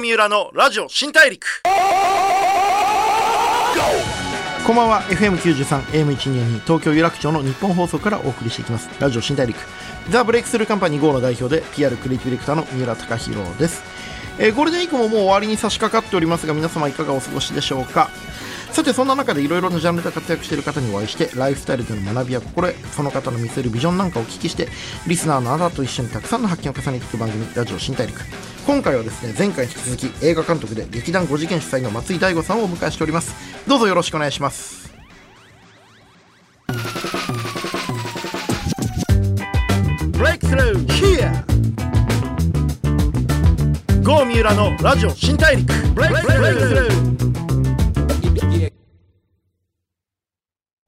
三浦のラジオ新大陸。こんばんは。FM93 AM122 東京有楽町の日本放送からお送りしていきます。ラジオ新大陸。ザ・ブレイクスルーカンパニー GO の代表で PR クリエイティブディレクターの三浦貴弘です、えーゴールデンウィークももう終わりに差し掛かっておりますが皆様いかがお過ごしでしょうか？さてそんな中でいろいろなジャンルで活躍している方にお会いしてライフスタイルでの学びや心得その方の見せるビジョンなんかをお聞きしてリスナーのあなたと一緒にたくさんの発見を重ねていく番組ラジオ新大陸。今回はですね前回に引き続き映画監督で劇団5次元主催の松井大悟さんをお迎えしております。どうぞよろしくお願いします。Breakthrough here! 郷三浦のラジオ新大陸。Breakthrough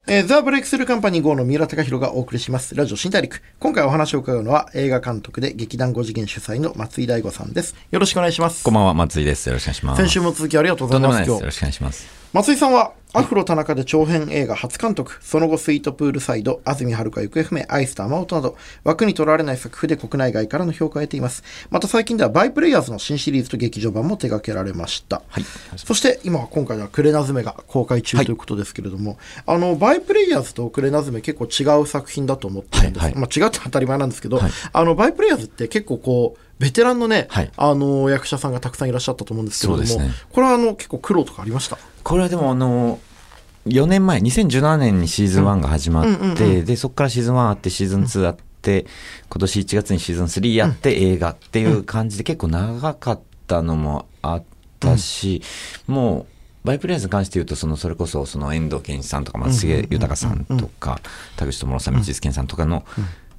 えー、ザ・ブレイクスルーカンパニー GO の三浦貴弘がお送りします。ラジオ新大陸。今回お話を伺うのは映画監督で劇団5次元主催の松井大悟さんです。よろしくお願いします。こんばんは、松井です。よろしくお願いします。先週も続きありがとうございます。とんでもないです。よろしくお願いします。松井さんはアフロ田中で長編映画初監督、その後スイートプールサイド、安住遥行方不明、アイスと雨音など、枠にとらわれない作風で国内外からの評価を得ています。また最近ではバイプレイヤーズの新シリーズと劇場版も手掛けられました。はい。そして今は今回はクレナズメが公開中はいということですけれども、あのバイプレイヤーズとクレナズメ結構違う作品だと思ってるんです、はいはい。まあ、違って当たり前なんですけど、はい。あのバイプレイヤーズって結構こうベテランのね、はい。あの役者さんがたくさんいらっしゃったと思うんですけれども、ね。これはあの結構苦労とかありました？これはでも、あの、4年前、2017年にシーズン1が始まって、うんうんうん。で、そこからシーズン1あって、シーズン2あって、今年1月にシーズン3やって、映画っていう感じで結構長かったのもあったし、もう、バイプレイヤーズに関して言うと、その、それこそ、その、遠藤健一さんとか、松重豊さんとか、田口智さん、道津健さんとかの、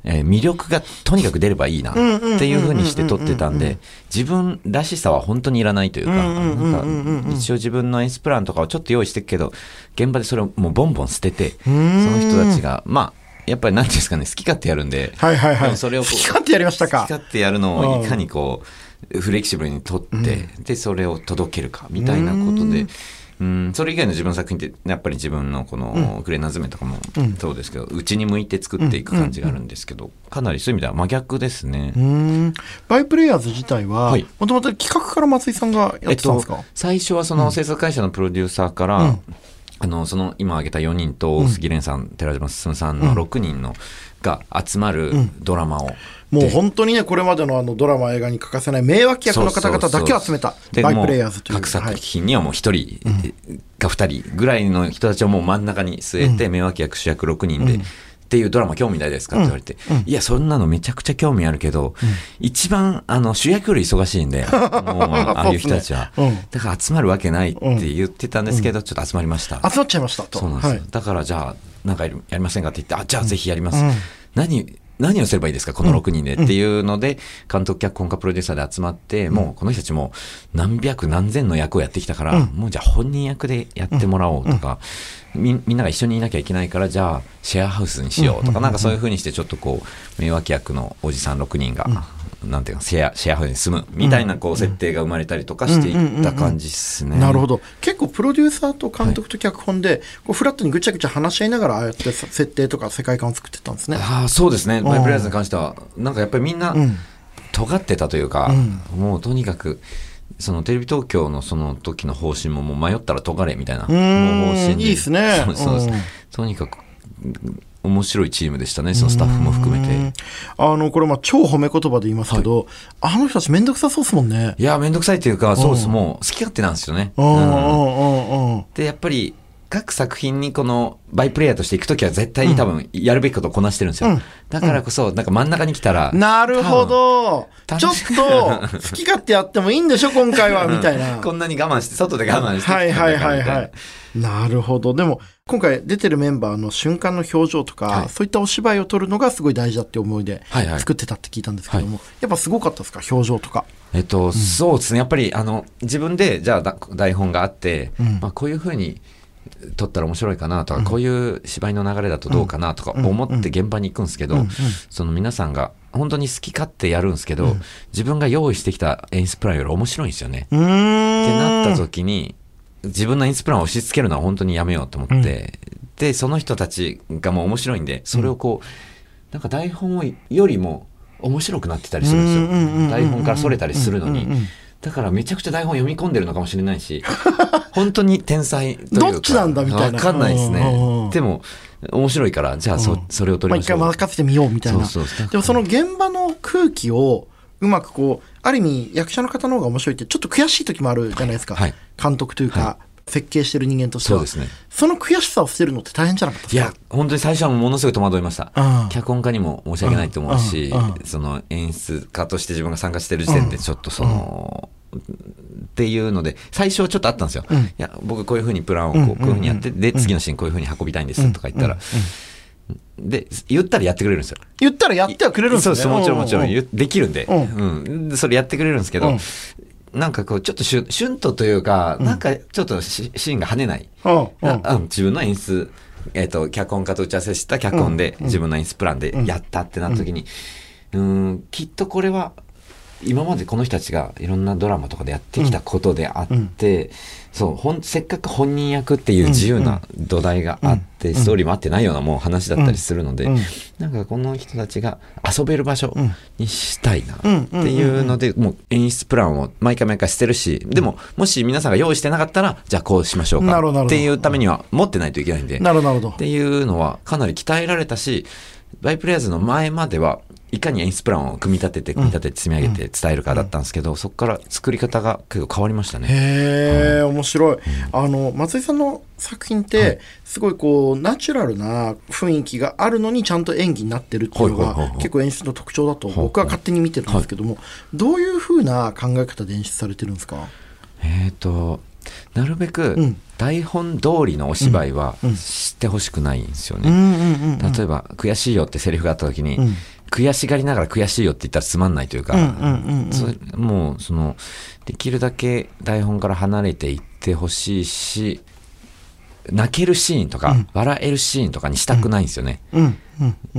えー魅力がとにかく出ればいいなっていうふうにして撮ってたんで、自分らしさは本当にいらないというか、なんか一応自分の演出プランとかをちょっと用意してるけど、現場でそれをもうボンボン捨てて、その人たちが、まあ、やっぱりなんていうんですかね、好き勝手やるんで、はいはいはい。それを 好き勝手やりましたか。好き勝手やるのをいかにこう、フレキシブルに撮って、で、それを届けるか、みたいなことで、うん、それ以外の自分の作品って、やっぱり自分のこの、クレナズメとかもそうですけど、うちに向いて作っていく感じがあるんですけど、かなりそういう意味では真逆ですね。うーん。バイプレイヤーズ自体ははい。もともと企画から松井さんがやってたんですか、最初はその制作会社のプロデューサーから、あのその今挙げた4人と杉蓮さん、寺島進さんの6人の、が集まるドラマを、もう本当にねこれまでのあのドラマ映画に欠かせない名脇役の方々だけを集めたでバイプレイヤーズという。各はい。作品にはもう1人か2人ぐらいの人たちをもう真ん中に据えて、名脇役主役6人で。っていうドラマ興味ないですかって言われて、いや、そんなのめちゃくちゃ興味あるけど、一番、あの、主役より忙しいんで、もう、ああいう人たちは。ね。うん。だから集まるわけないって言ってたんですけど、ちょっと集まりました。集まっちゃいましたと。そうなんですよ。はい。だから、じゃあ、なんかやりやりませんかって言って、あ、じゃあぜひやります。何、何をすればいいですかこの6人でっていうので、監督、脚本家、プロデューサーで集まって、もうこの人たちも何百何千の役をやってきたから、もうじゃあ本人役でやってもらおうとか、みみんなが一緒にいなきゃいけないから、じゃあシェアハウスにしようとか、なんかそういうふうにしてちょっとこう、名脇役のおじさん6人が、なんていうか、シェア、シェアハウスに住むみたいなこう設定が生まれたりとかしていった感じですね。なるほど。結構プロデューサーと監督と脚本で、こうフラットにぐちゃぐちゃ話し合いながらああやってさ設定とか世界観を作ってったんですね。ああそうですね、バイプレイズに関しては、なんかやっぱりみんな、尖ってたというか、もうとにかく、そのテレビ東京のその時の方針ももう迷ったら尖れみたいな、もん。う方針いいっすね。そうですとにかく、うん面白いチームでしたね、そのスタッフも含めて。あのこれまあ超褒め言葉で言いますけど、あの人たちめんどくさそうですもんね。いや、めんどくさいっていうか、そうです、もう好き勝手なんですよね。で、やっぱり、各作品にこのバイプレイヤーとしていくときは絶対に多分やるべきことをこなしてるんですよ。うん。だからこそ、なんか真ん中に来たら、なるほど。ちょっと好き勝手やってもいいんでしょ今回はみたいな。こんなに我慢して、外で我慢して。はいはいはいはい。なるほど。でも、今回出てるメンバーの瞬間の表情とか、はい。そういったお芝居を撮るのがすごい大事だって思いではいはい。作ってたって聞いたんですけども、やっぱすごかったですか？表情とか。えっと、そうですね。やっぱり、あの、自分で、じゃあだ、台本があって、ん。まあ、こういうふうに撮ったら面白いかなとか、こういう芝居の流れだとどうかなとか思って現場に行くんですけど、その皆さんが、本当に好き勝手やるんですけど、自分が用意してきた演出プランより面白いんですよね。ってなった時に、自分の演出プランを押し付けるのは本当にやめようと思って、で、その人たちがもう面白いんで、それをこう、なんか台本よりも面白くなってたりするんですよ。台本からそれたりするのに。だからめちゃくちゃ台本読み込んでるのかもしれないし、本当に天才というか。どっちなんだみたいなわかんないですうんうんうんね。でも、面白いから、じゃあそ,、それを取まあ一回りましょう。任せてみようみたいな。でもその現場の空気をうまくこう、ある意味役者の方の方が面白いってちょっと悔しい時もあるじゃないですか。はい。監督というか、は設計してる人間としては。そうですね。その悔しさを捨てるのって大変じゃなかったですか？いや、本当に最初はものすごい戸惑いました。うん。脚本家にも申し訳ないと思うしうんうん、その演出家として自分が参加してる時点でちょっとその、っていうので、最初はちょっとあったんですよ。うん。いや、僕こういうふうにプランをこうん。うこういうふうにやって、で、次のシーンこういうふうに運びたいんですとか言ったら、で、言ったらやってくれるんですよ。言ったらやってはくれるんですね。そうそう、もちろんもちろん、できるんで、ううん。でそれやってくれるんですけど、うん。なんかこう、ちょっとシュシュンとというか、なんかちょっとシシーンが跳ねない。うん自分の演出、えっ、と、脚本家と打ち合わせした脚本で、自分の演出プランでやったってなった時に、うーん、きっとこれは、今までこの人たちがいろんなドラマとかでやってきたことであって、そう、ほん、せっかく本人役っていう自由な土台があって、ストーリーも合ってないようなもう話だったりするので、うん。なんかこの人たちが遊べる場所にしたいなうんっていうので、もう演出プランを毎回毎回してるし、でも、もし皆さんが用意してなかったら、じゃあこうしましょうかっていうためには持ってないといけないんで、なるほど、なるほど。っ。ていうのはかなり鍛えられたし、バイプレイヤーズの前まではいかに演出プランを組み立てて組み立てて積み上げて伝えるかだったんですけど、そこから作り方が結構変わりましたね。へえ、面白い。あの、松井さんの作品って、すごいこう、ナチュラルな雰囲気があるのにちゃんと演技になってるっていうのが結構演出の特徴だと僕は勝手に見てるんですけども、どういうふうな考え方で演出されてるんですか？えっ、と、なるべくうん。台本通りのお芝居はうん。してほしくないんですよね。例えば、悔しいよってセリフがあった時に、うん悔しがりながら悔しいよって言ったらつまんないというか、もう、その、できるだけ台本から離れていってほしいし、泣けるシーンとか、うん笑えるシーンとかにしたくないんですよね。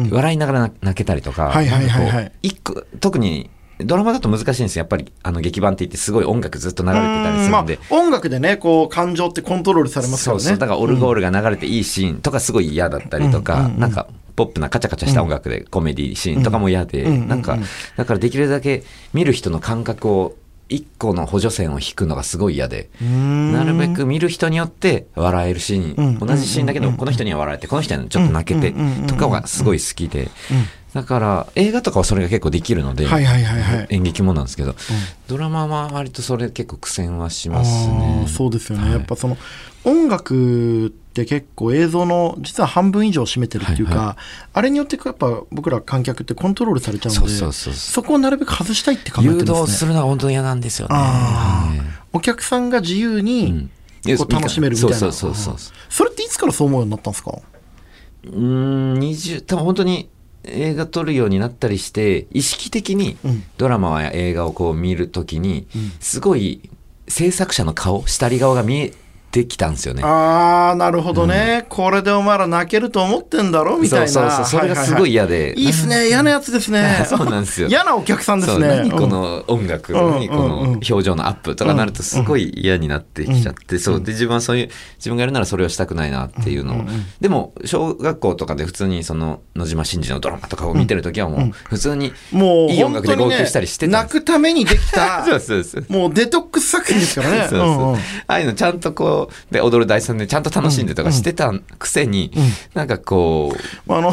笑いながら泣けたりとか、特に、ドラマだと難しいんですよ。やっぱり、あの、劇版って言ってすごい音楽ずっと流れてたりするんで。まあ、音楽でね、こう、感情ってコントロールされますからね。そうそう。だからオルゴールが流れていいシーンとかすごい嫌だったりとか、うんなんか、ポップなカチャカチャした音楽でコメディシーンとかも嫌で、なんか、だからできるだけ見る人の感覚を、一個の補助線を引くのがすごい嫌で、うん。なるべく見る人によって笑えるシーン、うん。同じシーンだけど、この人には笑えて、この人にはちょっと泣けてとかがすごい好きで、だから映画とかはそれが結構できるので、はいはいはいはい。演劇もなんですけど、ドラマは割とそれ結構苦戦はしますあねー。そうですよね、はい。やっぱその音楽って結構映像の実は半分以上を占めてるっていうか、はいはあれによってやっぱ僕ら観客ってコントロールされちゃうのでそこをなるべく外したいって考えてるん誘ですね。導するのは本当に嫌なんですよね。はい。お客さんが自由にうん。こう楽しめるみたいな、そうそうそうそうそれっていつからそう思うようになったんですか？うーん、20、多分本当に映画撮るようになったりして、意識的にうん。ドラマや映画をこう見るときにうん、すごい制作者の顔、下り顔が見えてきたんですよね。ああなるほどね、これでお前ら泣けると思ってんだろ？みたいな。そうそうそう、それがすごい嫌で。いいっすね。嫌なやつですね。そうなんですよ。嫌なお客さんですそう。ね何この音楽、うん何この表情のアップとかなるとすごい嫌になってきちゃって、そう。で自分はそういう自分がやるならそれをしたくないなっていうのを、でも小学校とかで普通にその野島真司のドラマとかを見てる時はもう普通にもういい音楽で号泣したりしてたん泣くためにできた そうそうそう。もうデトックス作品ですからね。そうそう。うんうん。ああいうのちゃんとこうで踊る大さんでちゃんと楽しんでとかしてたくせに、なんかこうあの、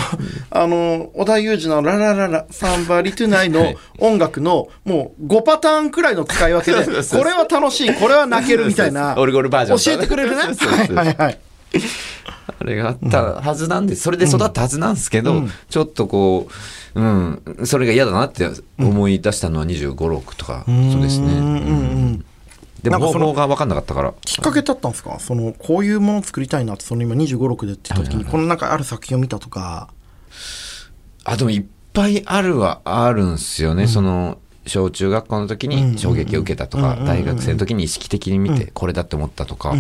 あの、織田裕二のララララ、サンバリトゥナイのはい。音楽のもう5パターンくらいの使い分けで、これは楽しい、これは泣けるみたいな、オルゴールバージョン教えてくれるね。はいはいはい。あれがあったはずなんで、それで育ったはずなんですけど、ちょっとこう、うん、それが嫌だなって思い出したのは25、6とか、そうですね。うんうんうんでも方法が分かんなかったから。きっかけだったんですか？その、こういうものを作りたいなって、その今25、6でって言った時に、このなんかある作品を見たとか、あ、でもいっぱいあるはあるんすよね。その、小中学校の時に衝撃を受けたとか、大学生の時に意識的に見て、これだって思ったとか。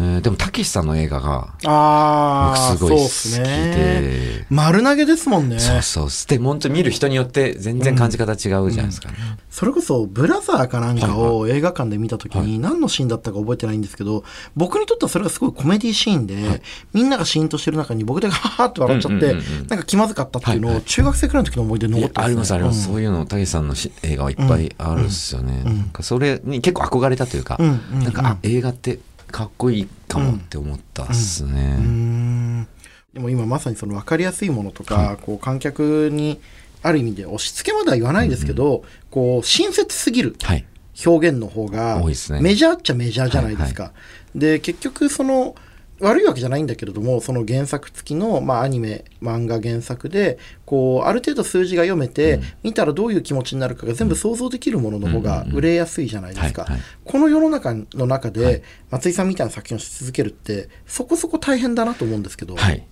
えーでも、たけしさんの映画が、ああ、僕すごい好き。で、丸投げですもんね。そうそう。で、本当に見る人によって全然感じ方違うじゃないですか。それこそブラザーかなんかを映画館で見た時に何のシーンだったか覚えてないんですけど、僕にとってはそれがすごいコメディシーンで、みんながシーンとしてる中に僕だけハハって笑っちゃって、なんか気まずかったっていうのを中学生くらいの時の思い出に残ってます、ね、ありますあります、うん。そういうのたけしさんのし映画はいっぱいあるっすよね、なんかそれに結構憧れたというか、なんかあ映画ってかっこいいかもって思ったっすね、でも今まさにその分かりやすいものとか、こう観客にある意味で押し付けまでは言わないですけど、こう親切すぎるはい。表現の方が多いね。メジャーっちゃメジャーじゃないですか。で結局その悪いわけじゃないんだけれどもその原作付きの、まあ、アニメ漫画原作でこうある程度数字が読めて、見たらどういう気持ちになるかが全部想像できるものの方が売れやすいじゃないですか。はいはい。この世の中の中で、松井さんみたいな作品をし続けるってそこそこ大変だなと思うんですけど、はい。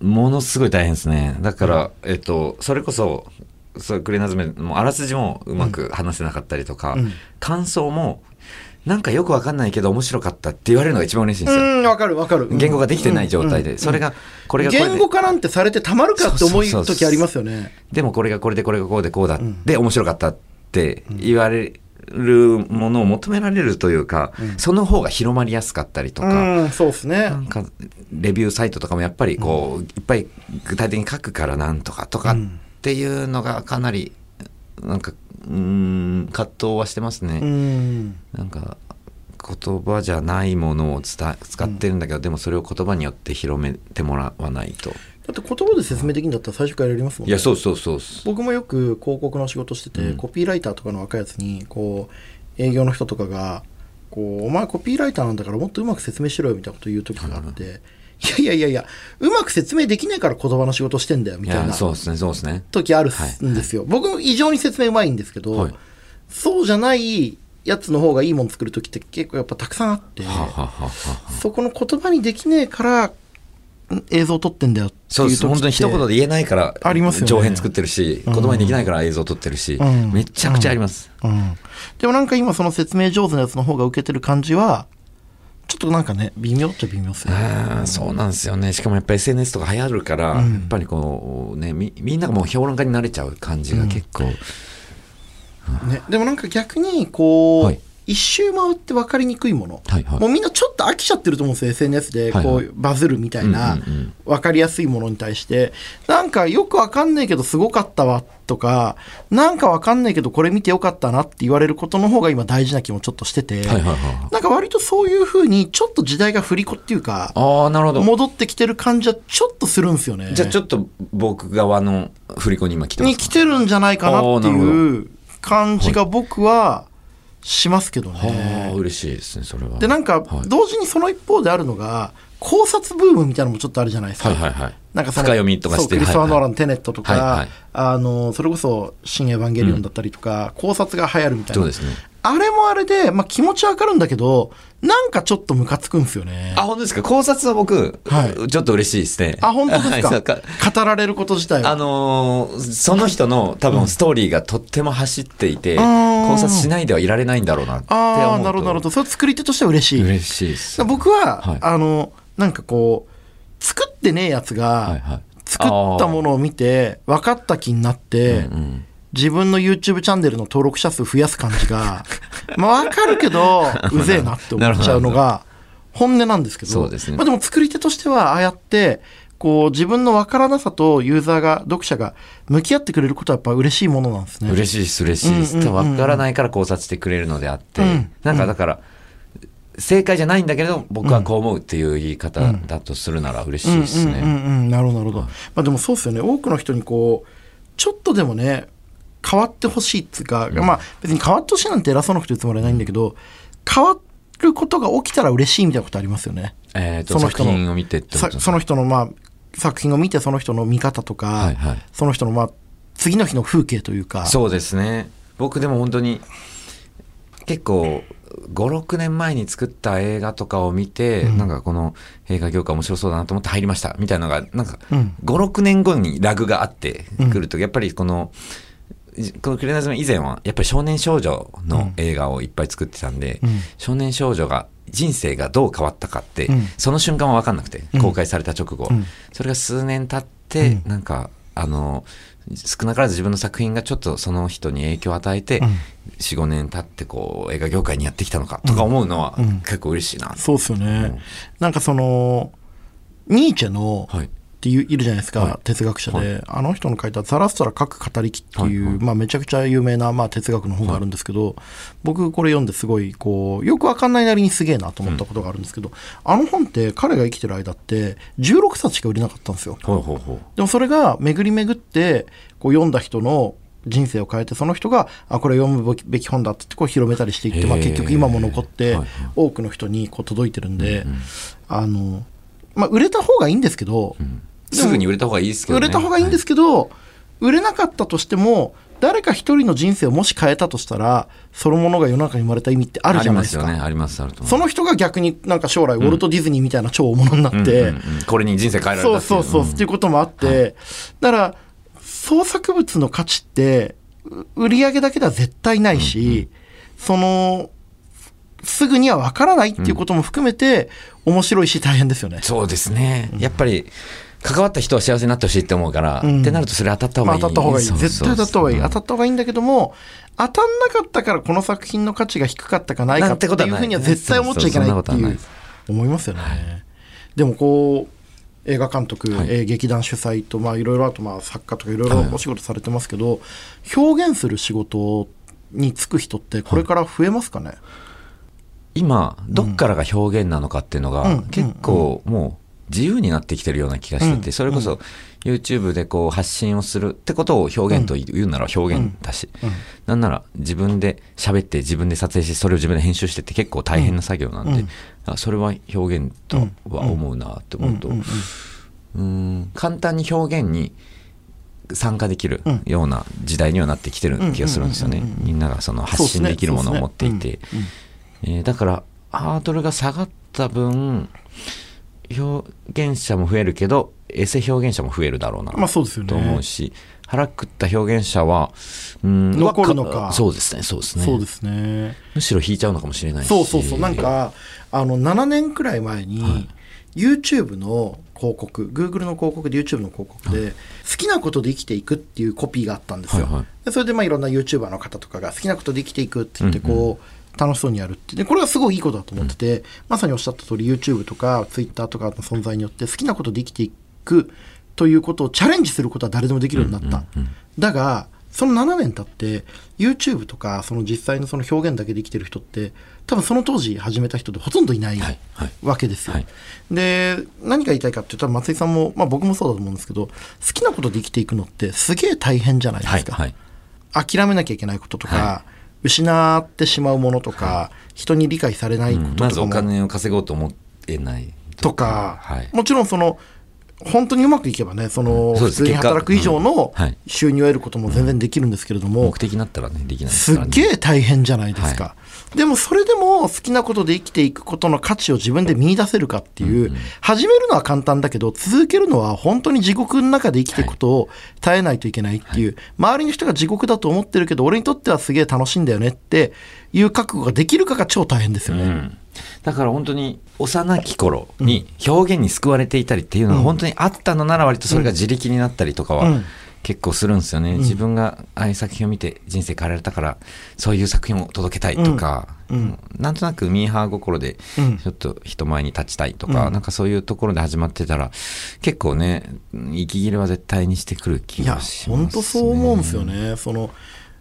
ものすごい大変ですね。だから、えっと、それこそ、そうクレナズメもうあらすじもうまく話せなかったりとか、うん。感想も、なんかよくわかんないけど面白かったって言われるのが一番嬉しいんですよ。うんわかるわかる。言語ができてない状態で、うんそれが、これが言語化なんてされてたまるかって思う時ありますよね。でもこれがこれでこれがこうでこうだ、ん。で面白かったって言われるものを求められるというか、その方が広まりやすかったりとか、うんそうですね。なんかレビューサイトとかもやっぱりこう、いっぱい具体的に書くからなんとかとかっていうのがかなりなんかうーん葛藤はしてますね。うん。なんか言葉じゃないものを伝え使ってるんだけど、でもそれを言葉によって広めてもらわないと。だって言葉で説明できるんだったら最初からやりますもんね。いやそうそうそう僕もよく広告の仕事してて、うん。コピーライターとかの若いやつにこう営業の人とかがこう「お前コピーライターなんだからもっとうまく説明しろよ」みたいなこと言う時があって「いやいやいやいやうまく説明できないから言葉の仕事してんだよ」みいたいなやそうですねそうですね。時あるんですよ、僕も異常に説明うまいんですけど、はい。そうじゃないやつの方がいいもの作る時って結構やっぱたくさんあって、はあはあはあはあそこの言葉にできねえからん映像撮ってんだよっていう時って本当に一言で言えないからありますよね。上編作ってるし、言葉にできないから映像撮ってるし、うん。めちゃくちゃあります。うん、でもなんか今その説明上手なやつの方が受けてる感じはちょっとなんかね微妙っちゃ微妙っすね。あーそうなんですよね。しかもやっぱり SNS とか流行るから、うん。やっぱりこうね、みみんながもう評論家になれちゃう感じが結構、ね、でもなんか逆にこう、はい一周回って分かりにくいもの、はいはい。もうみんなちょっと飽きちゃってると思うんですよ SNS でこう、はいはい。バズるみたいな、うんうんうん。分かりやすいものに対して。なんかよく分かんないけどすごかったわとかなんか分かんないけどこれ見てよかったなって言われることの方が今大事な気もちょっとしてて、はいはいはいなんか割とそういうふうにちょっと時代が振り子っていうかああ、なるほど。戻ってきてる感じはちょっとするんですよね。じゃあちょっと僕側の振り子に今来てますか？に来てるんじゃないかなっていう感じが僕はしますけどはねあ、。嬉しいですね、それは。でなんかはい同時にその一方であるのが考察ブームみたいなのもちょっとあるじゃないですか。はいはいはい。なんかその深読みとかしてそうクリストファー・ノーランのテネットとか、はいはいあのそれこそ「新エヴァンゲリオン」だったりとか、考察が流行るみたいなそうですね。あれもあれで、まあ、気持ちわかるんだけどなんかちょっとムカつくんですよねあ、本当ですか？考察は僕、はいちょっと嬉しいですね。あ本当です はいか語られること自体はあのーその人の多分ストーリーがとっても走っていて、あー考察しないではいられないんだろうなって思うと。ああなるほどなるほど。それ作り手としては嬉しい。嬉しいです。僕は、はい。あのなんかこう作ってねえやつが、作ったものを見て分かった気になって、うんうん自分の YouTube チャンネルの登録者数増やす感じが まあ分かるけど うぜえなって思っちゃうのが本音なんですけど。そうですね。まあ、でも作り手としてはああやってこう自分の分からなさとユーザーが読者が向き合ってくれることはやっぱ嬉しいものなんですね。嬉しいです、嬉しいです。うんうんうんうん。わからないから考察してくれるのであって、うん。なんかだから、正解じゃないんだけれど、僕はこう思うっていう言い方だとするなら嬉しいですね。うんうんうんうん、なるほどなるほど、まあ、でもそうですよね。多くの人にこうちょっとでもね変わってほしいっつうか、まあ別に変わってほしいなんて偉そうなこと言うつもりはないんだけど変わることが起きたら嬉しいみたいなことありますよね。えっ、と、その人の。その人のまあ作品を見てその人の見方とか、はいはい。その人のまあ次の日の風景というか。そうですね。僕でも本当に、結構、5、6年前に作った映画とかを見て、なんかこの映画業界面白そうだなと思って入りました。みたいなのが、なんかうん。5、6年後にラグがあってくると、やっぱりこの、このクレナズム以前はやっぱり少年少女の映画をいっぱい作ってたんで、うん。少年少女が人生がどう変わったかって、うん。その瞬間は分かんなくて、うん。公開された直後、うん。それが数年経って、なんかあの少なからず自分の作品がちょっとその人に影響を与えて、45年経ってこう映画業界にやってきたのかとか思うのは結構嬉しいな、そうですよね、なんかそのニーチェの、はいっていういるじゃないですか、はい。哲学者で、はい。あの人の書いた「ザラストラ各語りき」っていう、はいはい。まあ、めちゃくちゃ有名な、まあ、哲学の本があるんですけど、僕これ読んですごいこうよくわかんないなりにすげえなと思ったことがあるんですけど、あの本って彼が生きてる間って16冊しか売れなかったんですよ。ほうほうほうでもそれが巡り巡ってこう読んだ人の人生を変えてその人があこれ読むべき本だって言ってこう広めたりしていって、まあ、結局今も残ってはいはい。多くの人にこう届いてるんで、あのまあ、売れた方がいいんですけど、すぐに売れた方がいいですけど、ね、売れた方がいいんですけど、売れなかったとしても誰か一人の人生をもし変えたとしたらそのものが世の中に生まれた意味ってあるじゃないですか。ありますよね。ありますあるとその人が逆になんか将来ウォルト・ディズニーみたいな超大物になって、うんうんうん。これに人生変えられたそう。そうそう、っていうっていうこともあって、だから創作物の価値ってう売り上げだけでは絶対ないし、そのすぐには分からないっていうことも含めて、面白いし大変ですよね。そうですね、やっぱり関わった人は幸せになってほしいって思うから、ん。ってなるとそれ当たった方まあ、がいい、当たった方がいい。絶対当たった方がいい、うん当たった方がいいんだけども当たんなかったからこの作品の価値が低かったかないかっていうふうには絶対思っちゃいけないっていう思いますよね、でもこう映画監督、はい。えー劇団主催とまあいろいろあとまあ作家とかいろいろお仕事されてますけど、表現する仕事に就く人ってこれから増えますかね、今どっからが表現なのかっていうのが、うん。結構もう自由になってきてるような気がしてて、うん。それこそ YouTube でこう発信をするってことを表現と言うなら表現だし、なんなら自分で喋って自分で撮影してそれを自分で編集してって結構大変な作業なんで、それは表現とは思うなって思うと、うん簡単に表現に参加できるうん。ような時代にはなってきてる気がするんですよね。みんながその発信できるものを持っていて。えーだからハードルが下がった分表現者も増えるけどエセ表現者も増えるだろうなまあそうですよね。と思うし腹くった表現者は、うん残るのか。わそうですねそうですね。そうですね。むしろ引いちゃうのかもしれないし。そうそうそう。なんかあの7年くらい前に、YouTube の広告 Google の広告で YouTube の広告で、好きなことで生きていくっていうコピーがあったんですよ、はいはい。でそれでまあいろんな YouTuber の方とかが好きなことで生きていくって言ってうんうん。こう、楽しそうにやるって。でこれはすごいいいことだと思ってて、まさにおっしゃった通り YouTube とか Twitter とかの存在によって好きなことで生きていくということをチャレンジすることは誰でもできるようになった、だがその7年経って YouTube とかその実際のその表現だけで生きてる人って多分その当時始めた人でほとんどいないわけですよ。はい。で何が言いたいかって言ったら松井さんも、まあ、僕もそうだと思うんですけど好きなことで生きていくのってすげえ大変じゃないですか。はいはい。諦めなきゃいけないこととか、は失ってしまうものとか、人に理解されないこうん。まずお金を稼ごうと思えないとか、はい。もちろんその本当にうまくいけばねその普通に働く以上の収入を得ることも全然できるんですけれども、目的になったらねできないですすっげえ大変じゃないですか、はでもそれでも好きなことで生きていくことの価値を自分で見出せるかっていう、始めるのは簡単だけど続けるのは本当に地獄の中で生きていくことを耐えないといけないっていう、周りの人が地獄だと思ってるけど俺にとってはすげえ楽しいんだよねっていう覚悟ができるかが超大変ですよね、うんだから本当に幼き頃に表現に救われていたりっていうのが本当にあったのなら割とそれが自力になったりとかはうん。結構するんですよね、自分がああいう作品を見て人生変えられたからそういう作品を届けたいとか、うん。なんとなくミーハー心でうん。ちょっと人前に立ちたいとか、うん。なんかそういうところで始まってたら結構ね息切れは絶対にしてくる気いやがします、ね、本当そう思うんですよね。その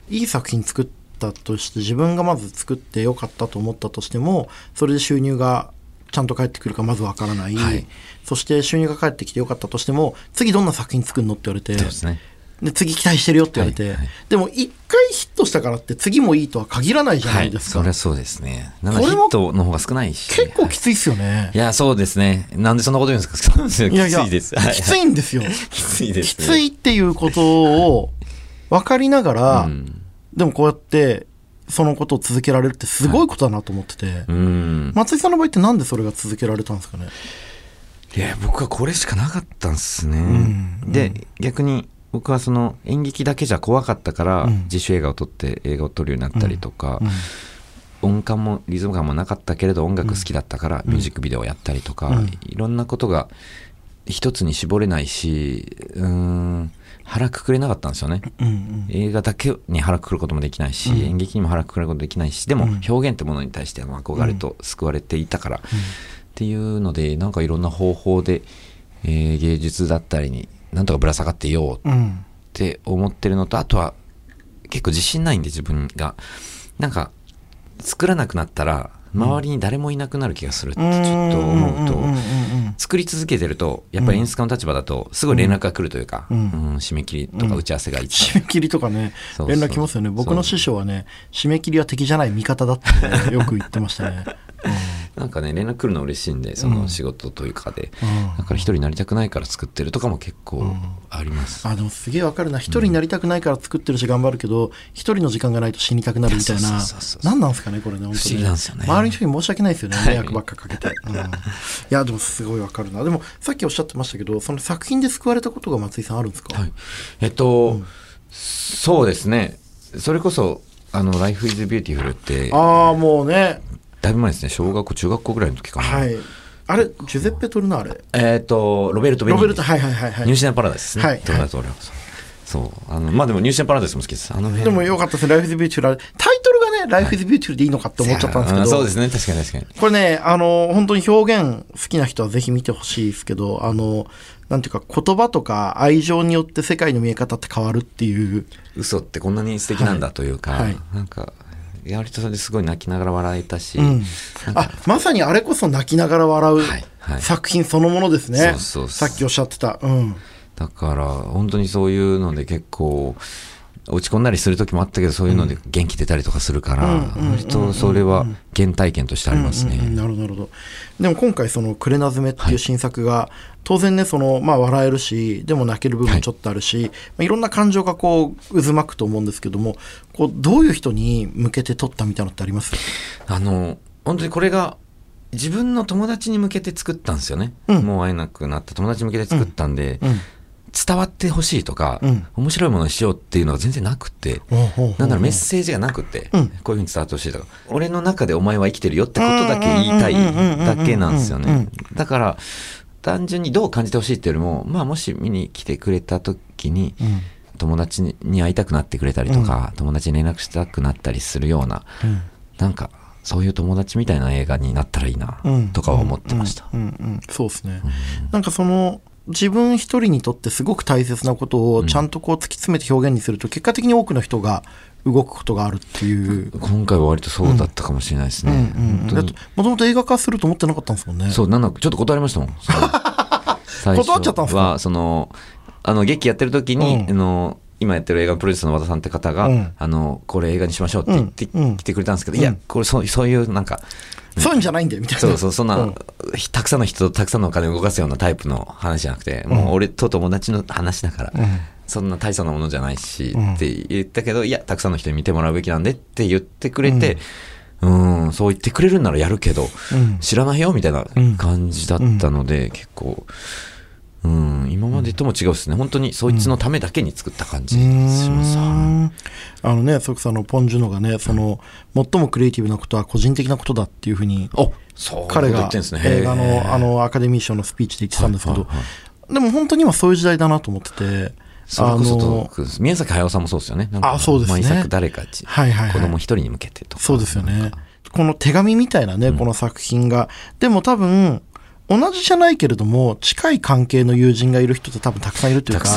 いい作品作ったとして自分がまず作ってよかったと思ったとしてもそれで収入がちゃんと返ってくるかまずわからない、はい。そして収入が返ってきてよかったとしても次どんな作品作るのって言われてそうですね。で次期待してるよって言われて、はいはい。でも一回ヒットしたからって次もいいとは限らないじゃなはいいですか、それはそうですね。なんかヒットの方が少ないし。結構きついっすよね。い。や、そうですね。なんでそんなこと言うんですか？そうですよ。いやいやきついです。はい。きついんですよ。きついです、きついっていうことを分かりながら、うん。でもこうやってそのことを続けられるってすごいことだなと思ってて、うん。松井さんの場合ってなんでそれが続けられたんですかね？いや、僕はこれしかなかったんですね。ん。で、逆に、僕はその演劇だけじゃ怖かったから、うん。自主映画を撮って映画を撮るようになったりとか、音感もリズム感もなかったけれど音楽好きだったからミュージックビデオをやったりとか、うん。いろんなことが一つに絞れないしうーん腹くくれなかったんですよね。うんうん。映画だけに腹くくることもできないし、演劇にも腹くくることもできないしでも表現ってものに対しての憧れと救われていたから、っていうのでなんかいろんな方法で、えー芸術だったりになんとかぶら下がっていようっうん。て思ってるのとあとは結構自信ないんで自分が。なんか作らなくなったら周りに誰もいなくなる気がするってちょっと思うと。んんんうん。作り続けてるとやっぱり演出家の立場だとすごい連絡が来るというか、うん。うん締め切りとか打ち合わせがいつ締め切りとかね連絡来ますよね。僕の師匠はね締め切りは敵じゃない味方だって、ね、よく言ってましたね、な んかね連絡来るの嬉しいんでその仕事というかで、うん。だから一人になりたくないから作ってるとかも結構あります、あでもすげえわかるな。一人になりたくないから作ってるし頑張るけど一人の時間がないと死にたくなるみたいな。何なんですかねこれね本当不思議なんですよね。周りの人に申し訳ないですよね。はい。迷惑ばっかかけて、うん。いやでもすごいわかるな。でもさっきおっしゃってましたけどその作品で救われたことが松井さんあるんですか、はい、えっと、そうですね。それこそあの「Life is Beautiful」ってああもうねだいぶ前ですね。小学校中学校ぐらいの時かな、はい。あれジュゼッペ・トルナーレ？えっとロベルト・ベニー。ニロベルトはいはいはいはい。ニューシネパラダイスですね、はいトルナート俺はそう。あのまあでもニューシネパラダイスも好きです。あの辺。でもよかったですね、Life is Beautiful。タイトルがね、Life is Beautiful でいいのかって思っちゃったんですけど、あそうですね。確かに確かに。これね、あの、本当に表現好きな人はぜひ見てほしいですけど、あの、なんていうか言葉とか愛情によって世界の見え方って変わるっていう、嘘ってこんなに素敵なんだというか、はいはい。なんか割とそれですごい泣きながら笑えたし、うんあ、まさにあれこそ泣きながら笑うはいはい作品そのものですね。さっきおっしゃってた。うん。だから本当にそういうので結構落ち込んだりする時もあったけどそういうので元気出たりとかするから、割とそれは原体験としてありますね。うんうんなるほどなるほど。でも今回その「クレナズメ」っていう新作が、当然ねそのまあ笑えるしでも泣ける部分ちょっとあるし、いまあ、いろんな感情がこう渦巻くと思うんですけどもこうどういう人に向けて撮ったみたいなのってあります？あの本当にこれが自分の友達に向けて作ったんですよね、うん。もう会えなくなった友達に向けて作ったんで、うん伝わってほしいとか、うん。面白いものにしようっていうのが全然なくて、なんだろうメッセージがなくて、うん。こういうふうに伝わってほしいとか。俺の中でお前は生きてるよってことだけ言いたいだけなんですようんうんうんうん。ね。だから単純にどう感じてほしいっていうよりもまあもし見に来てくれた時に、うん。友達に会いたくなってくれたりとか、友達に連絡したくなったりするような、うん。なんかそういう友達みたいな映画になったらいいなうん。とかは思ってました。うんうんうん。そうですね、なんかその自分一人にとってすごく大切なことをちゃんとこう突き詰めて表現にすると結果的に多くの人が動くことがあるっていう。今回は割とそうだったかもしれないですね。もともと映画化すると思ってなかったんですもんね。そう、なんだちょっと断りましたもん。断っちゃったんですか？は、その、あの、劇やってる時に、うんあの、今やってる映画のプロデューサーの和田さんって方が、うんあの、これ映画にしましょうって言って、うんうん来てくれたんですけど、うんいや、これそう、そういうなんか、そういうんじゃないんだよみたいな。そうそう、そんな、うん。たくさんの人とたくさんのお金を動かすようなタイプの話じゃなくて、もう俺と友達の話だから、うん。そんな大層なものじゃないし、うん。って言ったけど、いや、たくさんの人に見てもらうべきなんでって言ってくれて、うん、そう言ってくれるんならやるけど、うん。知らないよみたいなうん。感じだったので、結構、うん、今までとも違うですね。本当にそいつのためだけに作った感じします。うんあのね、それこそあのポン・ジュノがね、その、最もクリエイティブなことは個人的なことだっていうふうに、彼が言ってんですね。映画へのーあのアカデミー賞のスピーチで言ってたんですけどはいはいは、でも本当に今そういう時代だなと思ってて、それこそ宮崎駿さんもそうですよね。なんかあそうですね毎作誰かち、はいはいはい子供一人に向けてとか。そうですよね。この手紙みたいなね、この作品が。でも多分、同じじゃないけれども、近い関係の友人がいる人って多分たくさんいるというか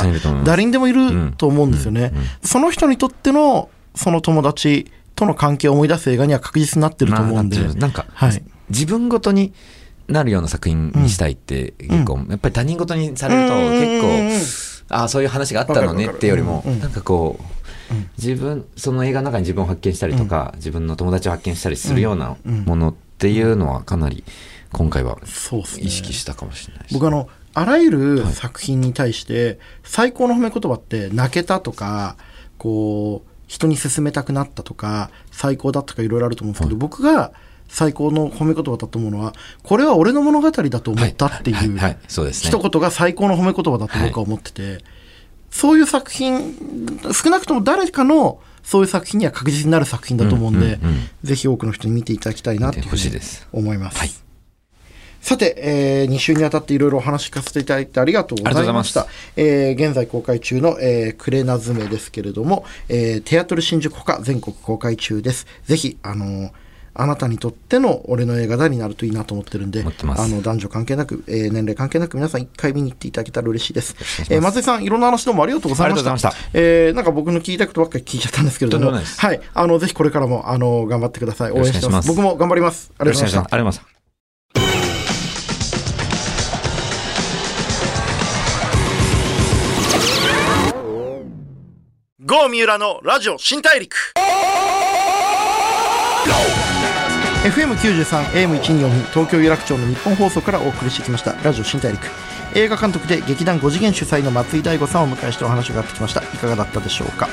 誰にでもいると思うんですよね。その人にとっての、その友達との関係を思い出す映画には確実になってると思うんで。まあなんか、はい。自分ごとになるような作品にしたいって、結構、やっぱり他人ごとにされると結構、ああ、そういう話があったのねってよりも、うなんかこう、自分、その映画の中に自分を発見したりとか、自分の友達を発見したりするようなものっていうのはかなり今回は。意識したかもしれないです。僕あのあらゆる作品に対して最高の褒め言葉って泣けたとかこう人に勧めたくなったとか最高だとかいろいろあると思うんですけど、僕が最高の褒め言葉だと思うのはこれは俺の物語だと思ったっていう一言が最高の褒め言葉だと僕は思ってて、そういう作品少なくとも誰かのそういう作品には確実になる作品だと思うんで、うんうんうんぜひ多くの人に見ていただきたいなっていう見てふうにほしいです。思います。はいさて、えー、2週にわたっていろいろお話聞かせていただいてありがとうございました。えー、現在公開中の、えー、クレナズメですけれども、えー、テアトル新宿ほか全国公開中です。ぜひ、あのーあなたにとっての俺の映画だになるといいなと思ってるんで、あの男女関係なく、えー、年齢関係なく皆さん一回見に行っていただけたら嬉しいです。えー、松井さん、いろんな話どうもありがとうございました。したえー、なんか僕の聞きたいことばっかり聞いちゃったんですけれども、はい、あの、ぜひこれからも、あの、頑張ってください。応援してます。僕も頑張ります。ありがとうございました。郷三浦のラジオ新大陸。FM93、AM1242 東京有楽町の日本放送からお送りしてきましたラジオ新大陸。映画監督で劇団5次元主催の松井大悟さんをお迎えしてお話があってきました。いかがだったでしょうか？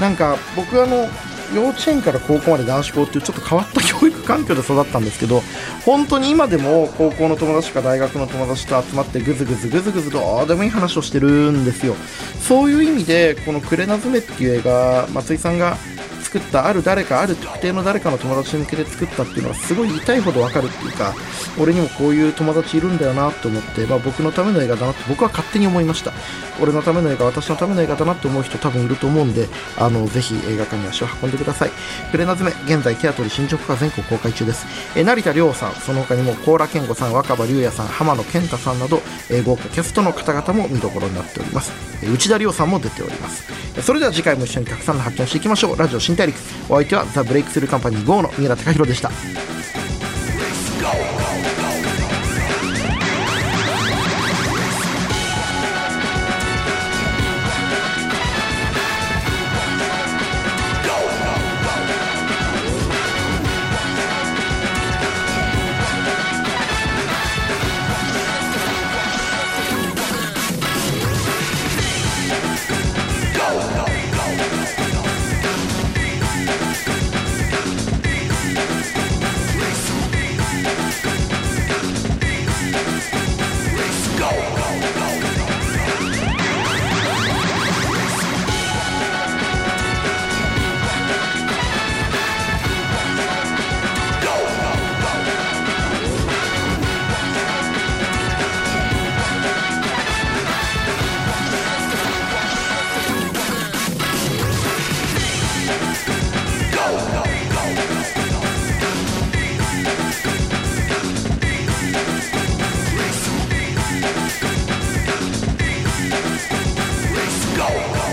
なんか僕あの幼稚園から高校まで男子校っていうちょっと変わった教育環境で育ったんですけど本当に今でも高校の友達か大学の友達と集まってぐずぐずぐずぐずどうでもいい話をしてるんですよ。そういう意味でこの「クレナズメ」っていう映画松井さんが作ったある誰かある特定の誰かの友達に向けて作ったっていうのはすごい痛いほどわかるっていうか俺にもこういう友達いるんだよなと思って、まあ、僕のための映画だなって僕は勝手に思いました。俺のための映画私のための映画だなって思う人多分いると思うんであのぜひ映画館に足を運んでください。プレナズメ現在テアトル新宿が全国公開中です。え成田凌さんその他にも高良健吾さん若葉龍也さん浜野健太さんなどえ豪華キャストの方々も見どころになっております。内田亮さんも出ております。それでは次回も一緒にたくさんの発見していきましょう。ラジオ新大陸お相手はザ・ブレイクスルーカンパニー GO の三浦貴大でした。No!